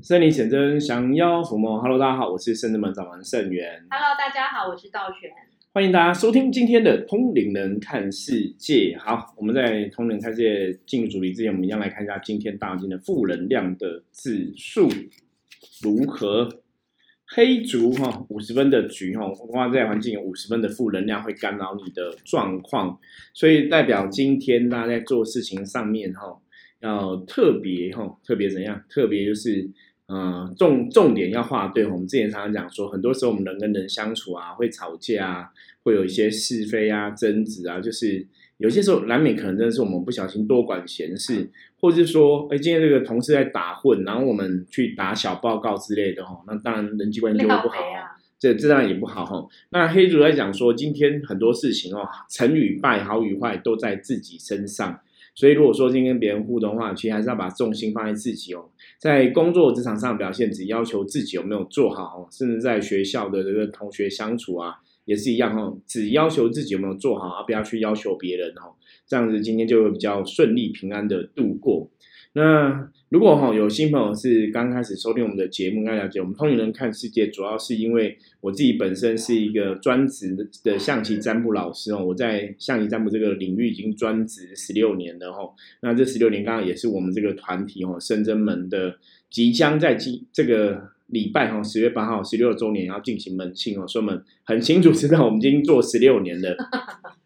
圣灵显真，降妖伏魔。Hello，大家好，我是圣智门掌门圣元。Hello，大家好，我是道玄。欢迎大家收听今天的《通灵人看世界》。好，我们在《通灵人看世界》进入主题之前，我们一样来看一下今天大金的负能量的指数如何。黑竹哈五十分的局哈，外在环境有五十分的负能量会干扰你的状况，所以代表今天大家在做事情上面哈，要特别哈，特别怎样？特别就是呃重重点要画对。我们之前常常讲说，很多时候我们人跟人相处啊，会吵架啊，会有一些是非啊、争执啊，就是有些时候难免可能真的是我们不小心多管闲事，或者是说，哎，今天这个同事在打混，然后我们去打小报告之类的哈，那当然人际关系就会不好哦。啊，这这当然也不好哈。那黑主在讲说，今天很多事情哦，成与败、好与坏都在自己身上。所以如果说今天跟别人互动的话，其实还是要把重心放在自己哦。在工作职场上表现，只要求自己有没有做好，甚至在学校的这个同学相处啊，也是一样哦，只要求自己有没有做好，而不要去要求别人哦。这样子今天就会比较顺利平安的度过。那如果哈有新朋友是刚开始收听我们的节目，应该了解我们通灵人看世界，主要是因为我自己本身是一个专职的象棋占卜老师哦，我在象棋占卜这个领域已经专职十六年了哈。那这十六年刚刚也是我们这个团体哦，深圳门的即将在今这个礼拜哈，十月八号十六周年要进行门庆哦，所以我们很清楚知道我们已经做十六年了。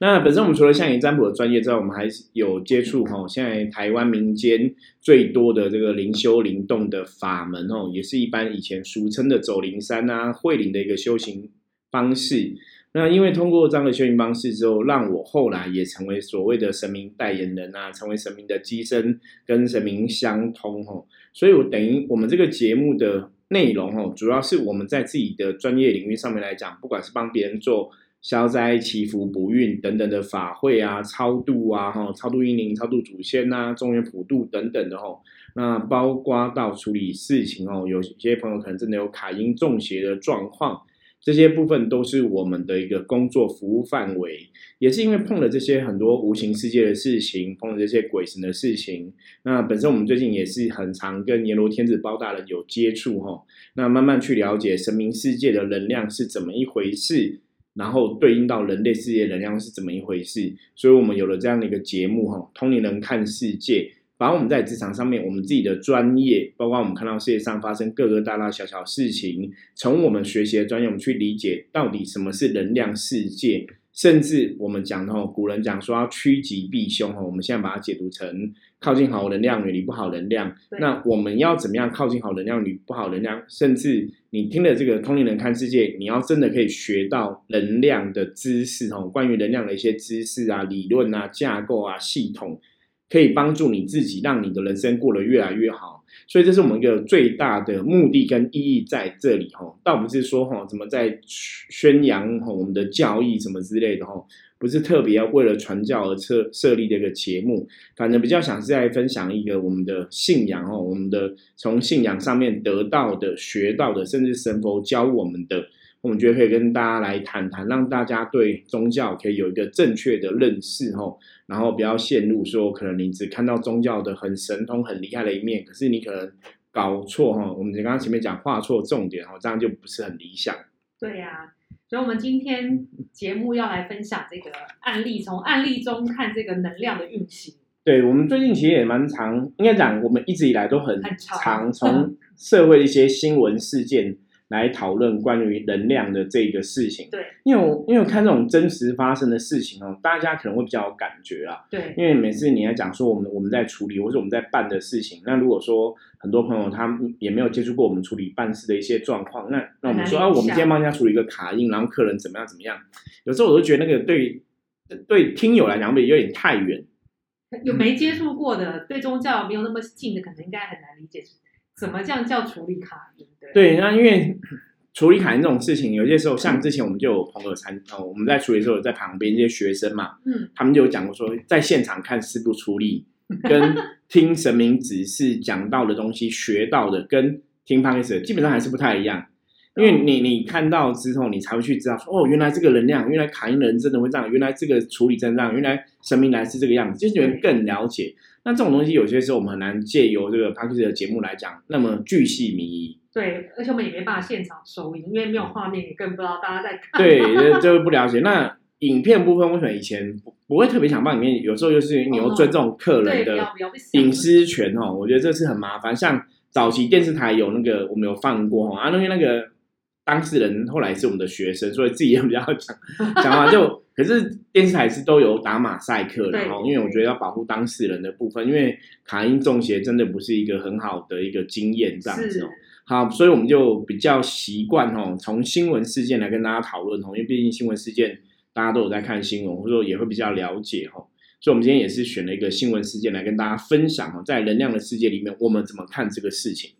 那本身我们除了象棋占卜的专业之外，我们还有接触哈，现在台湾民间最多的这个灵修灵动的法门哦，也是一般以前俗称的走灵山啊、会灵的一个修行方式。那因为通过这样的修行方式之后，让我后来也成为所谓的神明代言人啊，成为神明的机身，跟神明相通哦。所以我等于我们这个节目的内容哦，主要是我们在自己的专业领域上面来讲，不管是帮别人做。消灾祈福不孕等等的法会啊，超度啊，哈，超度阴灵、超度祖先呐、中元普渡等等的哈。那包括到处理事情哦，有些朋友可能真的有卡阴中邪的状况，这些部分都是我们的一个工作服务范围。也是因为碰了这些很多无形世界的事情，碰了这些鬼神的事情，那本身我们最近也是很常跟阎罗天子包大人有接触哈。那慢慢去了解神明世界的能量是怎么一回事。然后对应到人类世界能量是怎么一回事，所以我们有了这样的一个节目哈，通灵人看世界，把我们在职场上面我们自己的专业，包括我们看到世界上发生各个大大小小事情，从我们学习的专业，我们去理解到底什么是能量世界，甚至我们讲的哈，古人讲说要趋吉避凶哦，我们现在把它解读成靠近好能量，远离不好能量。那我们要怎么样靠近好能量，与不好能量？甚至你听了这个通灵人看世界，你要真的可以学到能量的知识哦，关于能量的一些知识啊、理论啊、架构啊、系统，可以帮助你自己，让你的人生过得越来越好。所以这是我们一个最大的目的跟意义在这里哈，倒不是说哈怎么在宣扬哈我们的教义什么之类的哈。不是特别要为了传教而设设立这个节目，反正比较想是在分享一个我们的信仰哦，我们的从信仰上面得到的、学到的，甚至神佛教我们的，我们觉得可以跟大家来谈谈，让大家对宗教可以有一个正确的认识哦，然后不要陷入说可能你只看到宗教的很神通、很厉害的一面，可是你可能搞错哈，我们刚刚前面讲画错重点哦，这样就不是很理想。对呀、啊。所以，我们今天节目要来分享这个案例，从案例中看这个能量的运行。对我们最近其实也蛮常，应该讲我们一直以来都很很常从社会的一些新闻事件来讨论关于能量的这个事情。对，因为我因为我看这种真实发生的事情哦，大家可能会比较有感觉啦。对，因为每次你要讲说我们我们在处理或者我们在办的事情，那如果说很多朋友他也没有接触过我们处理办事的一些状况，那那我们说啊，我们今天帮人家处理一个卡印，然后客人怎么样怎么样，有时候我都觉得那个对对听友来讲会有点太远。有没接触过的，对宗教没有那么近的，可能应该很难理解怎么这样叫处理卡印。对，对，那因为处理卡印这种事情，有些时候像之前我们就有朋友参哦，我们在处理的时候在旁边这些学生嘛，嗯，他们就有讲过说，在现场看师傅处理，跟听神明指示讲到的东西学到的，跟听 p o d 基本上还是不太一样。因为你你看到之后，你才会去知道说，哦，原来这个能量，原来卡因人真的会这样，原来这个处理真这样，原来神明来是这个样子，就是你们更了解。那这种东西有些时候我们很难借由这个 p a c k a g e 的节目来讲那么巨细靡遗。对，而且我们也没办法现场收音，因为没有画面，也更不知道大家在看。对，就就不了解。那影片部分，为什么以前不不会特别想放里面？有时候就是你又尊重客人的隐私权哦，我觉得这是很麻烦。像早期电视台有那个，我们有放过哈，啊，因为那个当事人后来是我们的学生，所以自己也比较讲 讲话就。可是电视台是都有打马赛克的哈，因为我觉得要保护当事人的部分，因为卡因中邪真的不是一个很好的一个经验这样子哦。好，所以我们就比较习惯哦，从新闻事件来跟大家讨论哦，因为毕竟新闻事件大家都有在看新闻，或者说也会比较了解哈。所以，我们今天也是选了一个新闻事件来跟大家分享哦，在能量的世界里面，我们怎么看这个事情？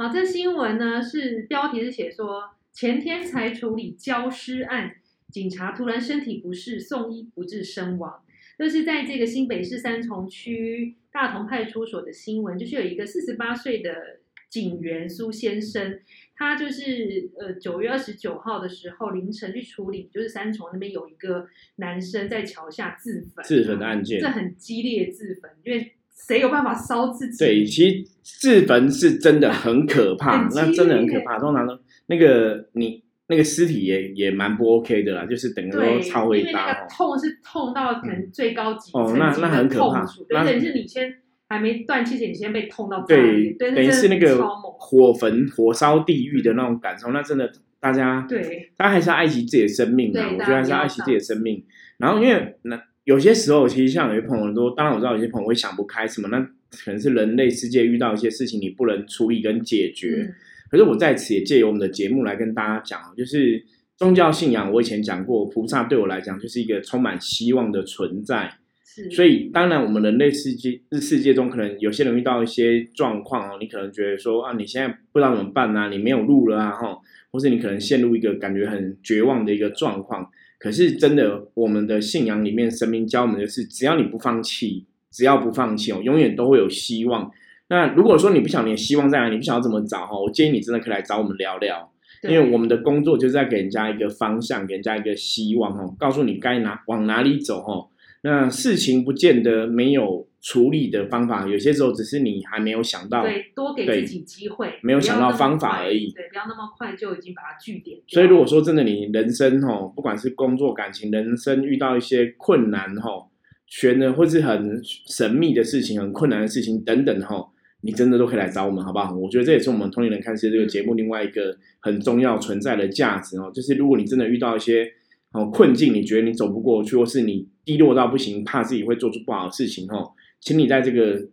好，这新闻呢是标题是写说前天才处理焦尸案。警察突然身体不适，送医不治身亡。这是在这个新北市三重区大同派出所的新闻，就是有一个四十八岁的警员苏先生，他就是呃九月二十九号的时候凌晨去处理，就是三重那边有一个男生在桥下自焚，自焚的案件，这很激烈自焚，因为谁有办法烧自己？对，其实自焚是真的很可怕，那真的很可怕。通常呢，那个你。那个尸体也也蛮不 OK 的啦，就是等于说超会大哦。因为那个痛是痛到可能最高级哦，那那很可怕。对，等于是你先还没断气前，你先被痛到对，等于是那个火焚、火烧地狱的那种感受。那真的，大家对，大家还是要爱惜自己的生命啊！我觉得还是要爱惜自己的生命。然后，因为那有些时候，其实像有些朋友说，当然我知道有些朋友会想不开什么，那可能是人类世界遇到一些事情，你不能处理跟解决。可是我在此也借由我们的节目来跟大家讲，就是宗教信仰。我以前讲过，菩萨对我来讲就是一个充满希望的存在。是，所以当然我们人类世界世界中，可能有些人遇到一些状况哦，你可能觉得说啊，你现在不知道怎么办啊，你没有路了啊，哈，或是你可能陷入一个感觉很绝望的一个状况。可是真的，我们的信仰里面，神明教我们的是，只要你不放弃，只要不放弃哦，永远都会有希望。那如果说你不晓得你的希望在哪，你不晓得怎么找哈，我建议你真的可以来找我们聊聊，因为我们的工作就是在给人家一个方向，给人家一个希望哦，告诉你该哪往哪里走哦。那事情不见得没有处理的方法，有些时候只是你还没有想到，对，多给自己机会，没有想到方法而已，对，不要那么快就已经把它据点。所以如果说真的你人生哈，不管是工作、感情、人生遇到一些困难哈，悬的或是很神秘的事情、很困难的事情等等哈。你真的都可以来找我们，好不好？我觉得这也是我们同龄人看世界这个节目另外一个很重要存在的价值哦。就是如果你真的遇到一些哦困境，你觉得你走不过去，或是你低落到不行，怕自己会做出不好的事情哦，请你在这个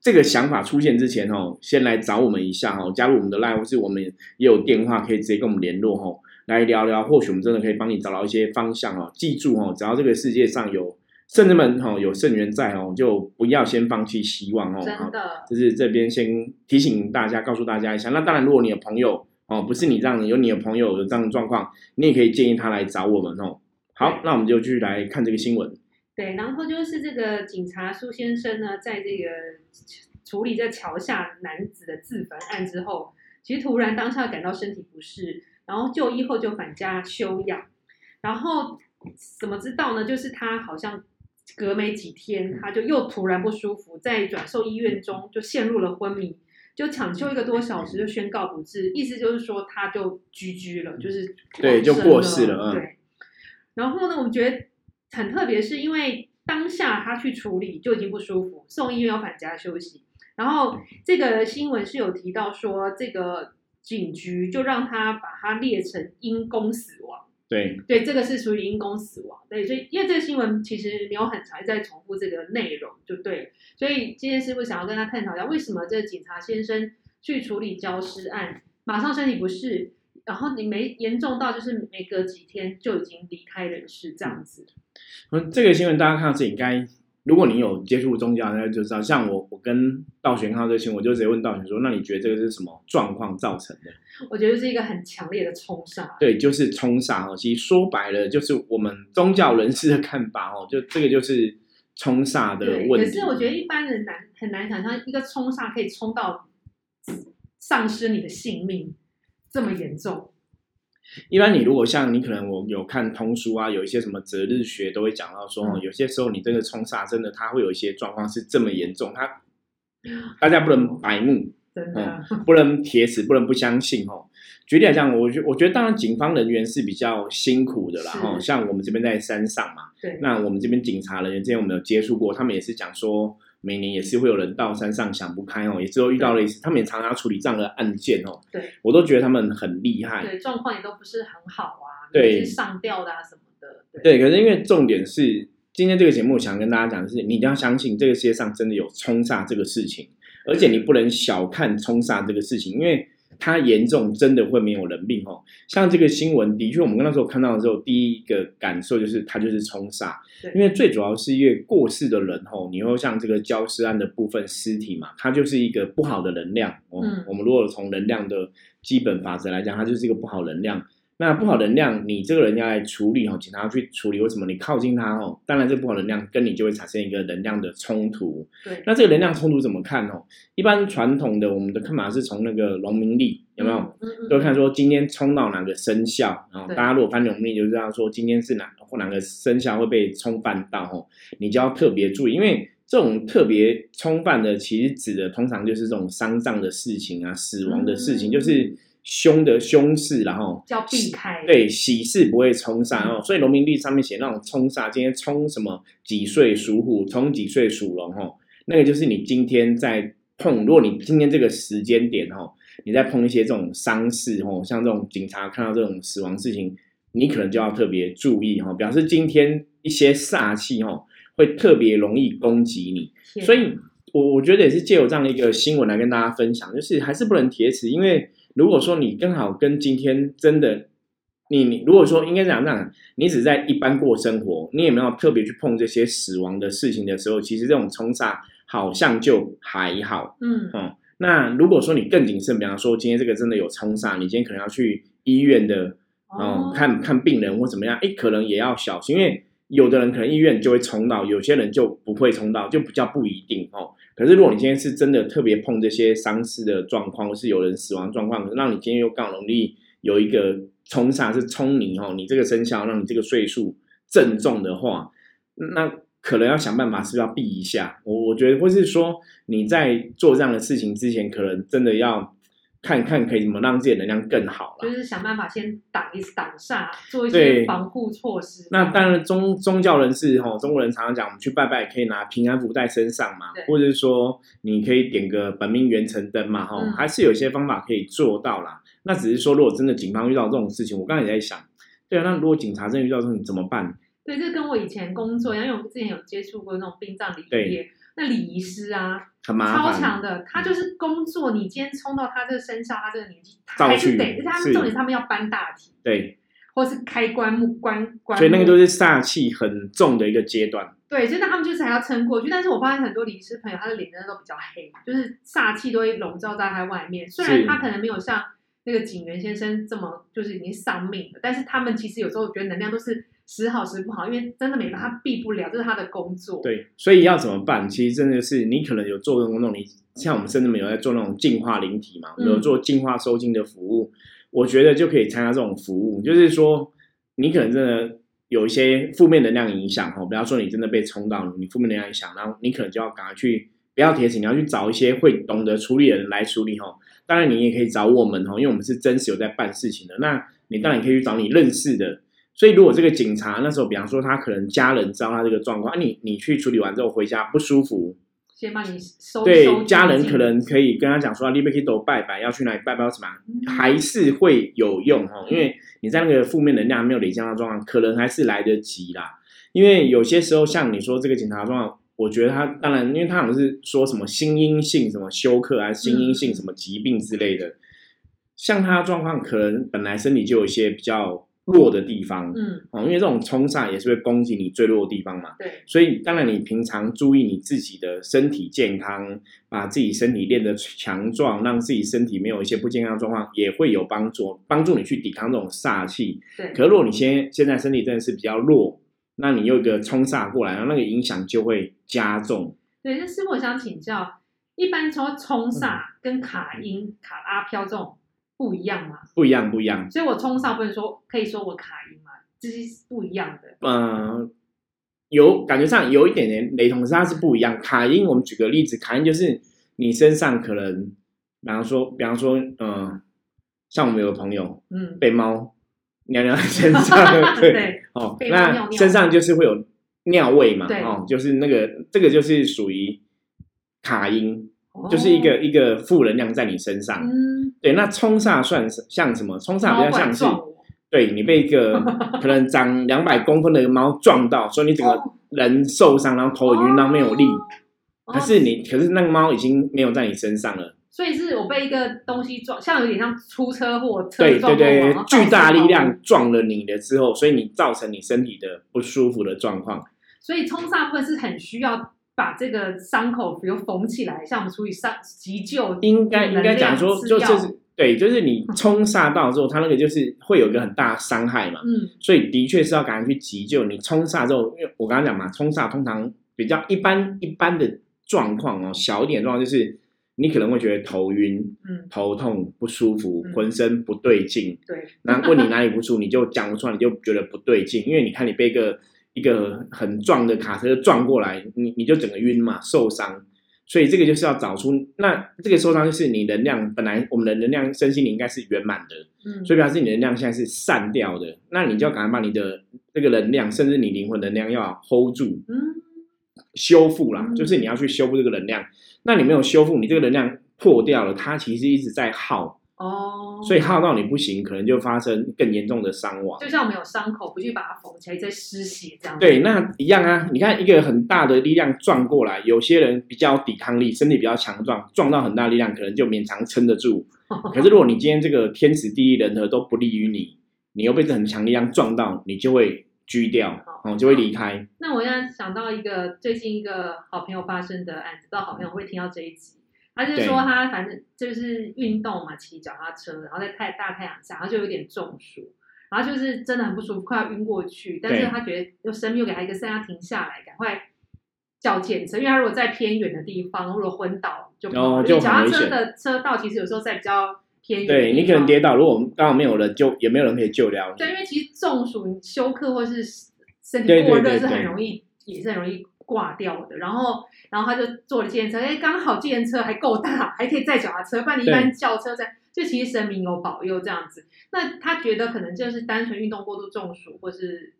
这个想法出现之前哦，先来找我们一下哦，加入我们的 live，或是我们也有电话可以直接跟我们联络哦，来聊聊，或许我们真的可以帮你找到一些方向哦。记住哦，只要这个世界上有。圣人们哈有圣人在哦，就不要先放弃希望哦。真的，就是这边先提醒大家，告诉大家一下。那当然，如果你的朋友哦，不是你这样，有你的朋友有这样的状况，你也可以建议他来找我们哦。好，那我们就继续来看这个新闻。对，然后就是这个警察苏先生呢，在这个处理这桥下男子的自焚案之后，其实突然当下感到身体不适，然后就医后就返家休养。然后怎么知道呢？就是他好像。隔没几天，他就又突然不舒服，在转售医院中就陷入了昏迷，就抢救一个多小时就宣告不治，意思就是说他就居居了，就是对，就过世了。对。然后呢，我们觉得很特别，是因为当下他去处理就已经不舒服，送医院要返家休息。然后这个新闻是有提到说，这个警局就让他把他列成因公死亡。对对，这个是属于因公死亡。对，所以因为这个新闻其实没有很长，在重复这个内容就对。所以今天师傅想要跟他探讨一下，为什么这个警察先生去处理焦尸案，马上身体不适，然后你没严重到就是每隔几天就已经离开人世这样子。嗯，这个新闻大家看到是应该。如果你有接触宗教，那就知道。像我，我跟道玄看到这个新闻，我就直接问道玄说：“那你觉得这个是什么状况造成的？” 我觉得是一个很强烈的冲煞。对，就是冲煞哦。其实说白了，就是我们宗教人士的看法哦。就这个就是冲煞的问题。可是我觉得一般人难很难想象，一个冲煞可以冲到丧失你的性命这么严重。一般你如果像你可能我有看通书啊，有一些什么择日学都会讲到说，哦，有些时候你真的冲煞真的它会有一些状况是这么严重，它 大家不能白目，真的，不能铁齿，不能不相信哦。举例来讲，我觉我觉得当然警方人员是比较辛苦的啦，是哈，像我们这边在山上嘛，对，那我们这边警察人员之前我们有接触过，他们也是讲说，每年也是会有人到山上想不开哦，也只有遇到了一次，他们也常常处理这样的案件哦，对，我都觉得他们很厉害，对，状况也都不是很好啊，对是上吊的啊什么的，对，可是因为重点是今天这个节目想跟大家讲的是，你一定要相信这个世界上真的有冲煞这个事情，而且你不能小看冲煞这个事情，因为它严重真的会没有人命哦。像这个新闻，的确我们那时候看到的时候，第一个感受就是它就是冲煞，因为最主要是因为过世的人哦，你会像这个焦尸案的部分尸体嘛，它就是一个不好的能量哦。嗯我们如果从能量的基本法则来讲，它就是一个不好能量。那不好能量，你这个人要来处理哦，警察要去处理。为什么你靠近他哦？当然，这不好能量跟你就会产生一个能量的冲突。对，那这个能量冲突怎么看哦？一般传统的我们的看法是从那个农民历有没有？嗯？嗯都看说今天冲到哪个生肖，然后大家如果翻农历就知道说今天是哪或哪个生肖会被冲犯到哦，你就要特别注意，因为这种特别冲犯的，其实指的通常就是这种丧葬的事情啊、死亡的事情，嗯就是凶的凶事，然后叫避开，对喜事不会冲煞哦，所以农民历上面写那种冲煞，今天冲什么几岁属虎，冲几岁属龙哦，那个就是你今天在碰，如果你今天这个时间点哦，你在碰一些这种丧事哦，像这种警察看到这种死亡事情，你可能就要特别注意哈、哦，表示今天一些煞气哦会特别容易攻击你，所以我我觉得也是借由这样的一个新闻来跟大家分享，就是还是不能铁齿，因为如果说你刚好跟今天真的你你如果说应该讲这样，你只在一般过生活，你也没有特别去碰这些死亡的事情的时候，其实这种冲煞好像就还好。嗯，哦，那如果说你更谨慎，比方说今天这个真的有冲煞，你今天可能要去医院的哦，看看病人或怎么样，哎，可能也要小心，因为有的人可能医院就会冲到，有些人就不会冲到，就比较不一定哦。可是如果你今天是真的特别碰这些丧事的状况，或是有人死亡状况，让你今天又更容易有一个冲煞是冲你哦，你这个生肖让你这个岁数正中的话，那可能要想办法是不是要避一下。我我觉得，或是说你在做这样的事情之前，可能真的要看看可以怎么让自己的能量更好了。就是想办法先挡一挡煞，做一些防护措施。那当然宗宗教人士哈，中国人常常讲，我们去拜拜可以拿平安符在身上嘛，或者是说你可以点个本命元辰灯嘛，哈、嗯还是有些方法可以做到啦。那只是说，如果真的警方遇到这种事情，我刚才也在想，对啊，那如果警察真的遇到这种怎么办？对，这跟我以前工作一样，因为我们之前有接触过那种殡葬礼仪业，那礼仪师啊，很麻烦，超强的，他就是工作，你今天冲到他这个生肖，他这个年纪，他还是去得，而且他是们重点是他们要搬大体，对，或是开棺木棺棺木，所以那个都是煞气很重的一个阶段。对，所以那他们就是还要撑过去。但是我发现很多礼仪师朋友，他的脸真的都比较黑，就是煞气都会笼罩在他外面。虽然是他可能没有像那个警员先生这么就是已经丧命了，但是他们其实有时候觉得能量都是时好时不好，因为真的没办法，他避不了，这是他的工作。对，所以要怎么办？其实真的是你可能有做那种，你像我们甚至没有在做那种净化灵体嘛，嗯有做净化收金的服务，我觉得就可以参加这种服务。就是说，你可能真的有一些负面能量影响哦，不要说你真的被冲到，你负面能量影响，然后你可能就要赶快去，不要铁齿，你要去找一些会懂得处理的人来处理哦。当然，你也可以找我们哦，因为我们是真实有在办事情的。那你当然可以去找你认识的。所以，如果这个警察那时候，比方说他可能家人知道他这个状况，啊你，你去处理完之后回家不舒服，先帮你收收对紧家人可能可以跟他讲说，你可以都拜拜，要去哪里拜拜什么，还是会有用哈，因为你在那个负面能量还没有累积到的状况，可能还是来得及啦。因为有些时候，像你说这个警察状况，我觉得他当然，因为他好像是说什么心因性什么休克啊，心因性什么疾病之类的，像他的状况，可能本来身体就有一些比较弱的地方，嗯，哦，因为这种冲煞也是会攻击你最弱的地方嘛。对，所以当然你平常注意你自己的身体健康，把自己身体练得强壮，让自己身体没有一些不健康的状况，也会有帮助，帮助你去抵抗这种煞气。对，可是如果你现现在身体真的是比较弱，那你有一个冲煞过来，然后那个影响就会加重。对，那师傅我想请教，一般说冲煞嗯跟卡音、卡拉飘这种不一样嘛，不一样，不一样。所以我冲上不能说可以说我卡音嘛，这是不一样的。嗯，有感觉上有一点点雷同，可是它是不一样。卡音，我们举个例子，卡音就是你身上可能，比方说，比方说，嗯，像我们有个朋友嗯，被猫尿尿在身上，对，对，哦，尿尿那身上就是会有尿味嘛，哦，就是那个这个就是属于卡音，哦就是一个一个负能量在你身上。嗯，对，那冲煞算是像什么？冲煞比较像是，对你被一个 可能长两百公分的猫撞到，所以你整个哦人受伤，然后头很晕，然后没有力。哦可是你，可是那个猫已经没有在你身上了。所以是我被一个东西撞，像有点像出车祸，车对对对巨大力量撞了你了之后，所以你造成你身体的不舒服的状况。所以冲煞部分是很需要把这个伤口，比如缝起来，像我们处理伤急救，应该应该讲说，就就是对，就是你冲煞到之后，它那个就是会有一个很大的伤害嘛。嗯所以的确是要赶快去急救。你冲煞之后，因为我刚刚讲嘛，冲煞通常比较一般一般的状况哦，小一点的状况就是你可能会觉得头晕、嗯，头痛、不舒服嗯，浑身不对劲。对，然后问你哪里不舒服，你就讲不出来，你就觉得不对劲，因为你看你被一个一个很壮的卡车撞过来，你你就整个晕嘛，受伤。所以这个就是要找出，那这个受伤就是你能量本来我们的能量身心灵应该是圆满的，嗯，所以表示你的能量现在是散掉的，那你就要赶快把你的这个能量，甚至你灵魂能量要 hold 住，嗯修复啦，嗯就是你要去修复这个能量。那你没有修复，你这个能量破掉了，它其实一直在耗，哦，所以耗到你不行，可能就发生更严重的伤亡。就像我们有伤口，不去把它缝起来，在失血这样。对，那一样啊。你看一个很大的力量撞过来，有些人比较抵抗力，身体比较强壮，撞到很大力量，可能就勉强撑得住。可是如果你今天这个天时地利人和都不利于你，你又被这很强力量撞到，你就会拘掉，哦，就会离开。那我现在想到一个最近一个好朋友发生的案子，不知道好朋友会听到这一集。他就是说他反正就是运动嘛，骑脚踏车，然后在太大太阳下，然后就有点中暑，然后就是真的很不舒服，快要晕过去。但是他觉得又生命又给他一个剩下停下来，赶快叫检测，因为他如果在偏远的地方，如果昏倒就不好哦因为脚踏车的车道其实有时候在比较偏远对你可能跌倒，如果刚好没有人救，也没有人可以救了你。对，因为其实中暑、你休克或是身体过热是很容易，也是很容易挂掉的。然后，然后他就坐了计程车，哎，刚好计程车还够大，还可以载脚踏车，不然你一般轿车在，就其实神明有保佑这样子。那他觉得可能就是单纯运动过度中暑，或是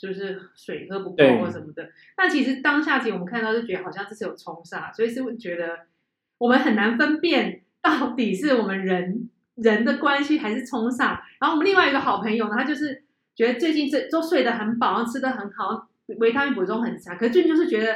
就是水喝不够对或什么的。那其实当下其实我们看到就觉得好像这是有冲煞，所以是会觉得我们很难分辨到底是我们人人的关系还是冲煞。然后我们另外一个好朋友呢，他就是觉得最近这都睡得很饱，然后吃得很好，维他命补充很强，可是最近就是觉得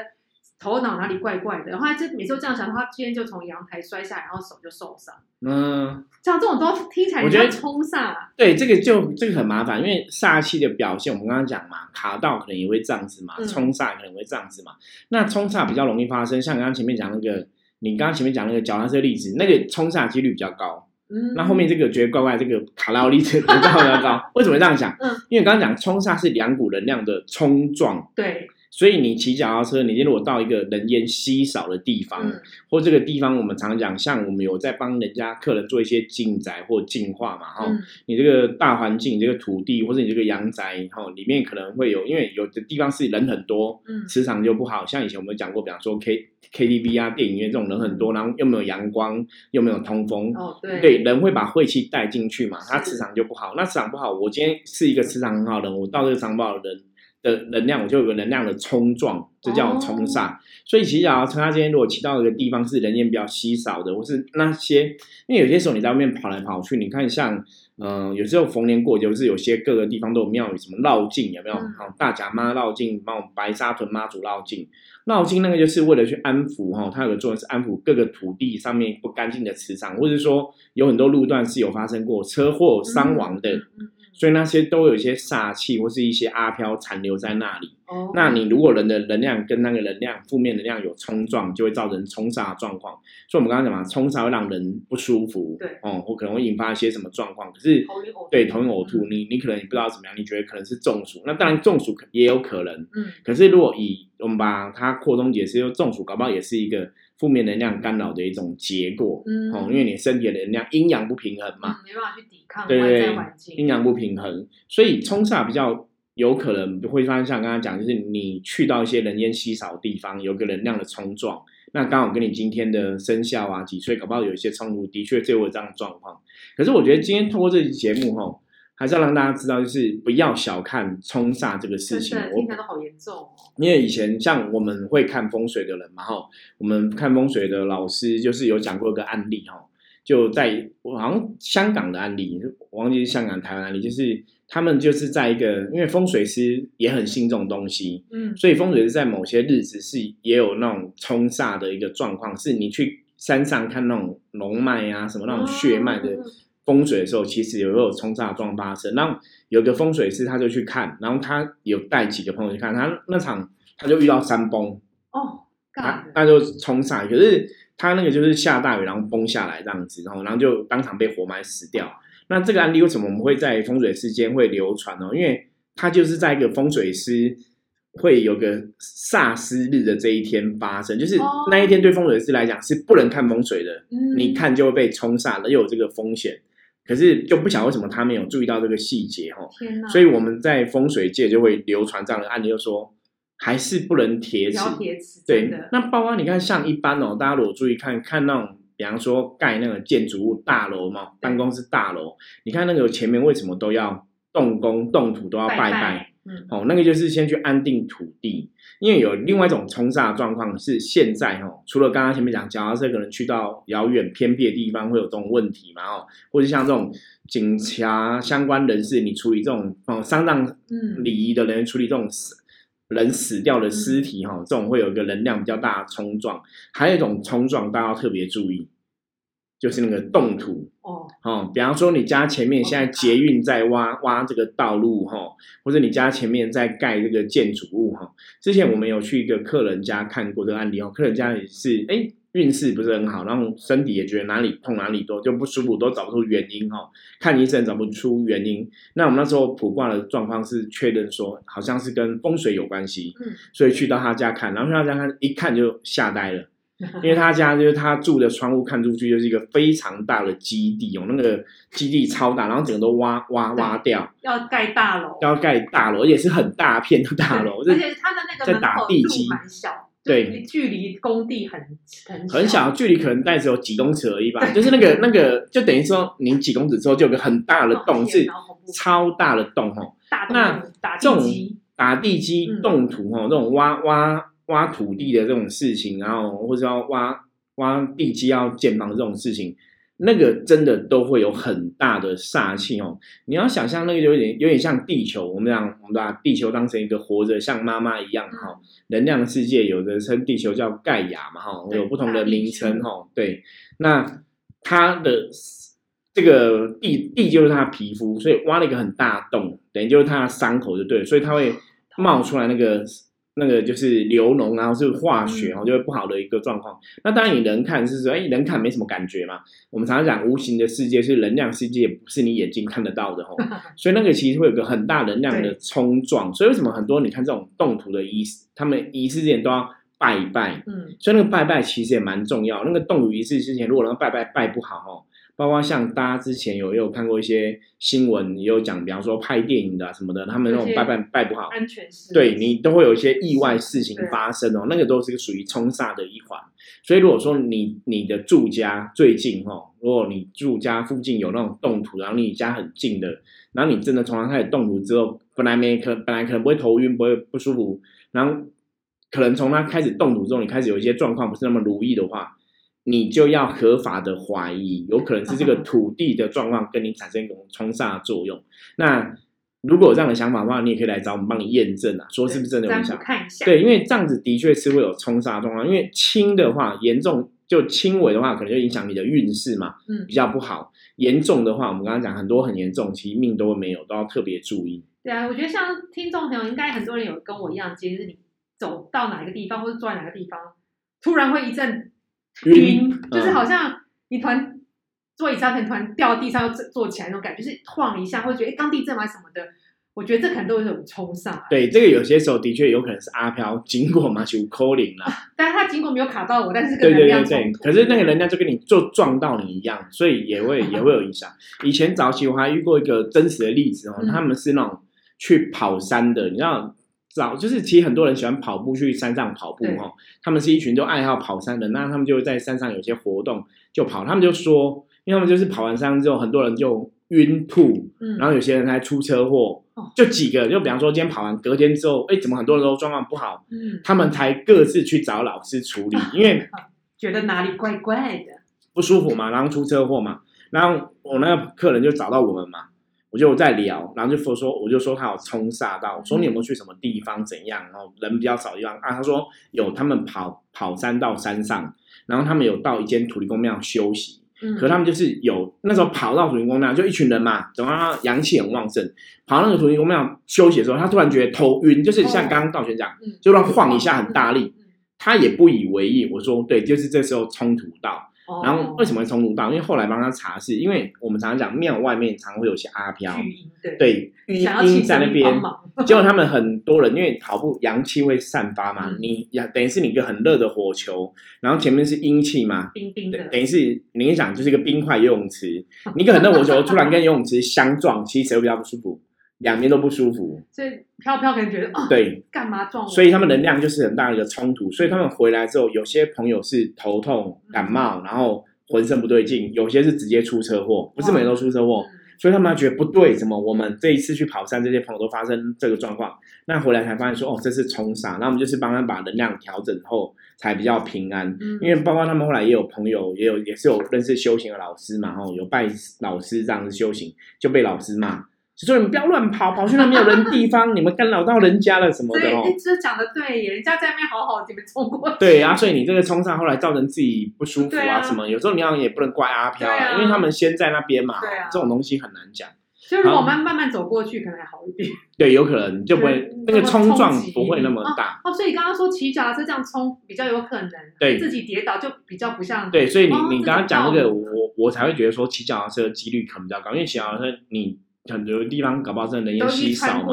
头脑哪里怪怪的。然后他就每次都这样想的话，今天就从阳台摔下来，然后手就受伤。嗯，像这种都听起来我觉得像冲煞，对，这个就这个很麻烦，因为煞气的表现，我们刚刚讲嘛，卡到可能也会这样子嘛，嗯冲煞可能会这样子嘛。那冲煞比较容易发生，像刚刚前面讲那个，你刚刚前面讲那个脚踏车例子，那个冲煞几率比较高。嗯，那后面这个觉得怪怪，这个卡路里值比较比较高。为什么会这样讲？嗯，因为刚刚讲冲煞是两股能量的冲撞，对，所以你骑脚踏车，你如果到一个人烟稀少的地方，嗯或这个地方，我们常讲，像我们有在帮人家客人做一些进宅或净化嘛，哈、嗯你这个大环境、你这个土地或者你这个阳宅，哈，里面可能会有，因为有的地方是人很多，嗯磁场就不好。像以前我们讲过，比方说 K K T V 啊、电影院这种人很多，然后又没有阳光，又没有通风，哦对对，人会把晦气带进去嘛，它磁场就不好。那磁场不好，我今天是一个磁场很好的人，我到这个磁场不好的人的能量，我就有个能量的冲撞，这叫冲煞。所以骑脚踏车，他今天如果骑到一个地方是人烟比较稀少的，或是那些，因为有些时候你在外面跑来跑去，你看像。嗯、有时候逢年过节，不是有些各个地方都有庙宇，什么绕境有没有？嗯好、大甲妈绕境，帮我们白沙屯妈祖绕境，绕境那个就是为了去安抚哈，它有个作用是安抚各个土地上面不干净的磁场，或者说有很多路段是有发生过车祸伤亡的，嗯嗯嗯所以那些都有一些煞气或是一些阿飘残留在那里。哦，那你如果人的能量跟那个能量负面能量有冲撞，就会造成冲煞的状况。所以我们刚刚讲嘛，冲煞会让人不舒服，对哦，或可能会引发一些什么状况。可是对头晕呕吐，你你可能也不知道怎么样，你觉得可能是中暑，那当然中暑可也有可能。嗯可是如果以我们把它扩充解释，就中暑搞不好也是一个负面能量干扰的一种结果。嗯哦，因为你身体的能量阴阳不平衡嘛，嗯没办法去抵抗外对对阴阳不平衡，所以冲煞比较有可能会发生像刚刚讲，就是你去到一些人烟稀少的地方，有个能量的冲撞，那刚好跟你今天的生肖啊几岁，搞不好有一些冲突，的确就会有这样的状况。可是我觉得今天通过这期节目哈，还是要让大家知道，就是不要小看冲煞这个事情。我听起来都好严重哦。因为以前像我们会看风水的人嘛，哈，我们看风水的老师就是有讲过一个案例，哈，就在我好像香港的案例，我忘记是香港、台湾案例，就是他们就是在一个，因为风水师也很信这种东西，嗯，所以风水师在某些日子是也有那种冲煞的一个状况，是你去山上看那种龙脉啊，什么那种血脉的嗯风水的时候，其实也会有冲煞的状况发生。然后有个风水师他就去看，然后他有带几个朋友去看，他那场他就遇到山崩，哦，他，那就冲煞，可是他那个就是下大雨，然后崩下来这样子，然后然后就当场被活埋死掉。那这个案例为什么我们会在风水师间会流传呢？因为他就是在一个风水师会有个煞失日的这一天发生，就是哦那一天对风水师来讲是不能看风水的，嗯你看就会被冲煞了，又有这个风险。可是就不晓得为什么他没有注意到这个细节哦，天，所以我们在风水界就会流传这样的案例，就说还是不能铁齿，对，，那包括你看，像一般哦，大家如果注意看看那种，比方说盖那个建筑物大楼嘛，办公室大楼，你看那个前面为什么都要动工动土，都要拜拜拜？，嗯，哦，那个就是先去安定土地，因为有另外一种冲煞的状况是现在哦，除了刚刚前面讲，假如这个人去到遥远偏僻的地方会有这种问题嘛哦，或者像这种警察相关人士，你处理这种哦丧葬嗯。礼仪的人处理这种死人死掉的尸体哈、这种会有一个能量比较大的冲撞。还有一种冲撞，大家要特别注意，就是那个动土哦，哦。比方说，你家前面现在捷运在挖挖这个道路哈、或者你家前面在盖这个建筑物哈、之前我们有去一个客人家看过这个案例哦，客人家也是哎运势不是很好，然后身体也觉得哪里痛哪里多就不舒服，都找不出原因哈、看医生找不出原因。那我们那时候卜卦的状况是确认说，好像是跟风水有关系，嗯，所以去到他家看，然后去他家看，一看就吓呆了，因为他家就是他住的窗户看出去就是一个非常大的基地哦，那个基地超大，然后整个都挖挖挖掉，要盖大楼，要盖大楼，而且是很大片的大楼，而且他的那个在打地基。蛮小，对。距离工地很很很小，距离可能大概只有几公尺而已吧，就是那个 那个，就等于说你几公尺之后就有个很大的洞，哦是超大的洞哦。大那洞打这种地基，打地基嗯。动土哈，这种挖挖挖土地的这种事情，然后或者要挖挖地基要建房这种事情，那个真的都会有很大的煞气哦。你要想象那个有点有点像地球，我们讲我们把地球当成一个活着像妈妈一样哈、能量世界有的称地球叫盖亚嘛哈，对有不同的名称哈。对，那它的这个地地就是他的皮肤，所以挖了一个很大的洞，等于就是他的伤口就对了，所以他会冒出来那个那个就是流脓啊，或是化血哦，就会不好的一个状况。那当然你人看是说，哎，人看没什么感觉嘛。我们常常讲无形的世界是能量世界，不是你眼睛看得到的哦。所以那个其实会有个很大能量的冲撞。所以为什么很多你看这种动土的仪式，他们仪式之前都要拜一拜，嗯，所以那个拜拜其实也蛮重要。那个动土仪式之前，如果那个拜拜拜不好哦，包括像大家之前有也有看过一些新闻，也有讲，比方说拍电影的、啊、什么的，他们那种拜拜拜不好，安全是对你都会有一些意外事情发生哦，那个都是属于冲煞的一环。所以如果说你你的住家最近哦，如果你住家附近有那种动土，然后你家很近的，然后你真的从它开始动土之后，本来没可本来可能不会头晕，不会不舒服，然后可能从它开始动土之后，你开始有一些状况不是那么如意的话，你就要合法的怀疑，有可能是这个 土地的状况跟你产生一种冲煞的作用。那如果有这样的想法的话，你也可以来找我们帮你验证啊，说是不是真的有影响。看一下，对，因为这样子的确是会有冲煞状况，因为轻的话，严重就轻微的话，可能就影响你的运势嘛，嗯比较不好。严重的话，我们刚刚讲很多很严重，其实命都会没有，都要特别注意。对啊，我觉得像听众朋友，应该很多人有跟我一样，其实你走到哪个地方或者坐在哪个地方，突然会一阵晕晕，就是嗯好像你突然座椅上突然掉到地上又坐坐起来那种感觉，就是晃一下，会觉得哎刚地震吗什么的，我觉得这可能都是有冲上来，对，这个有些时候的确有可能是阿飘经过嘛，就 calling 啦。但是他经过没有卡到我，但是跟对能对对对量冲，突。可是那个人家就跟你就撞到你一样，所以也会 也会有影响。以前早期我还遇过一个真实的例子哦，嗯他们是那种去跑山的，你知道。早就是，其实很多人喜欢跑步去山上跑步对哦。他们是一群就爱好跑山的，那他们就在山上有些活动就跑。他们就说，因为他们就是跑完山之后，很多人就晕吐，嗯，然后有些人还出车祸哦，就几个，就比方说今天跑完，隔天之后，哎，怎么很多人都状况不好？嗯，他们才各自去找老师处理，因为 觉得哪里怪怪的，不舒服嘛，然后出车祸嘛，然后我那个客人就找到我们嘛，我就在聊，然后就说我就说他有冲煞到，我说你有没有去什么地方怎样，然后人比较少的地方啊，他说有，他们跑跑山到山上，然后他们有到一间土地公庙休息，嗯，可他们就是有那时候跑到土地公庙，就一群人嘛，怎么阳气很旺盛，跑到那个土地公庙休息的时候，他突然觉得头晕，就是像刚刚道玄讲，嗯就乱晃一下很大力，嗯，他也不以为意。我说对，就是这时候冲突到。哦。然后为什么会冲突到？因为后来帮他查是，因为我们常常讲庙外面常会有些阿飘，对，对，阴在那边。结果他们很多人因为跑步阳气会散发嘛，嗯。你呀等于是你一个很热的火球，然后前面是阴气嘛，冰冰的。等，等于是你想就是一个冰块游泳池，你一个很热火球突然跟游泳池相撞，其实谁会比较不舒服？两边都不舒服，所以飘飘可能觉得啊，对，干嘛撞我？所以他们能量就是很大的一个冲突，所以他们回来之后，有些朋友是头痛、感冒，然后浑身不对劲；有些是直接出车祸，不是每个都出车祸，嗯所以他们觉得不对，怎么我们这一次去跑山，这些朋友都发生这个状况，那回来才发现说，哦，这是冲煞，那我们就是帮他把能量调整后才比较平安。嗯，因为包括他们后来也有朋友，也有也是有认识修行的老师嘛，吼，有拜老师这样子修行，就被老师骂，就说你们不要乱跑，跑去那没有人地方，你们干扰到人家了什么的哦。哎，这讲的对耶，人家在那边好好，你们冲过去，对啊，所以你这个冲上后来造成自己不舒服啊啊什么，有时候你好像也不能怪阿飘对啊因为他们先在那边嘛，对啊这种东西很难讲。就如果我们慢慢走过去，可能还好一点。对，有可能就不会那个冲撞不会那么大。哦，所以刚刚说骑脚踏车这样冲比较有可能，对自己跌倒就比较不像。对，所以你哦你刚刚讲那个，我我才会觉得说骑脚踏车的几率可能比较高，因为骑脚踏车你很多地方搞不好真的人都烟稀少嘛，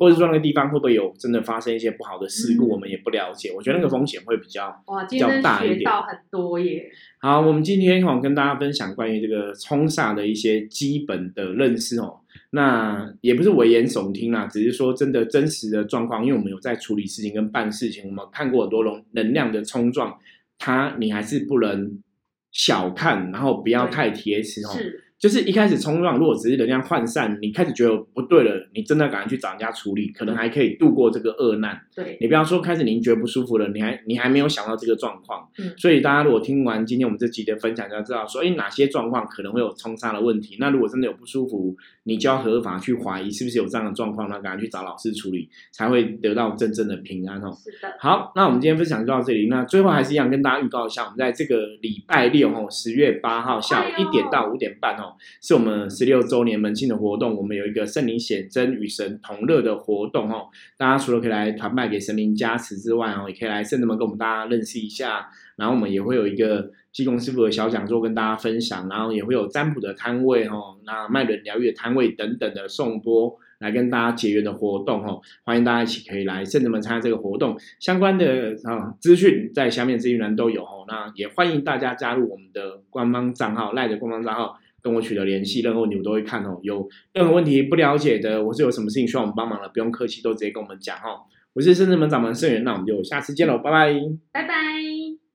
或者说那个地方会不会有真的发生一些不好的事故，嗯我们也不了解。我觉得那个风险会比较哇，比较大一点。学到很多耶。好，我们今天哦、跟大家分享关于这个冲煞的一些基本的认识哦。那也不是危言耸听啦，只是说真的真实的状况，因为我们有在处理事情跟办事情，我们看过很多能能量的冲撞，它你还是不能小看，然后不要太铁齿哦。是，就是一开始冲撞，如果只是能量涣散，你开始觉得不对了，你真的赶快去找人家处理，可能还可以度过这个厄难。对，你不要说开始您觉得不舒服了，你还你还没有想到这个状况，嗯所以大家如果听完今天我们这集的分享，就要知道说，哎，哪些状况可能会有冲杀的问题。那如果真的有不舒服，你就要合法去怀疑是不是有这样的状况，那赶快去找老师处理，才会得到真正的平安哦。是的，好，那我们今天分享就到这里。那最后还是一样跟大家预告一下，我们在这个礼拜六哦，十月八号下午一点到五点半哦，是我们十六周年门庆的活动。我们有一个圣灵显真与神同乐的活动哦，大家除了可以来团拜给神灵加持之外哦，也可以来圣子们跟我们大家认识一下。然后我们也会有一个济公师傅的小讲座跟大家分享，然后也会有占卜的摊位哦，那脉轮疗愈的摊位等等的送播。来跟大家结缘的活动哦，欢迎大家一起可以来圣子们参加这个活动，相关的啊资讯在下面资讯栏都有哦。那也欢迎大家加入我们的官方账号赖的官方账号，跟我取得联系，任何问题我都会看哦。有任何问题不了解的，或是有什么事情需要我们帮忙的，不用客气，都直接跟我们讲哦。我是圣子门掌门圣元，那我们就下次见喽，拜拜。拜拜。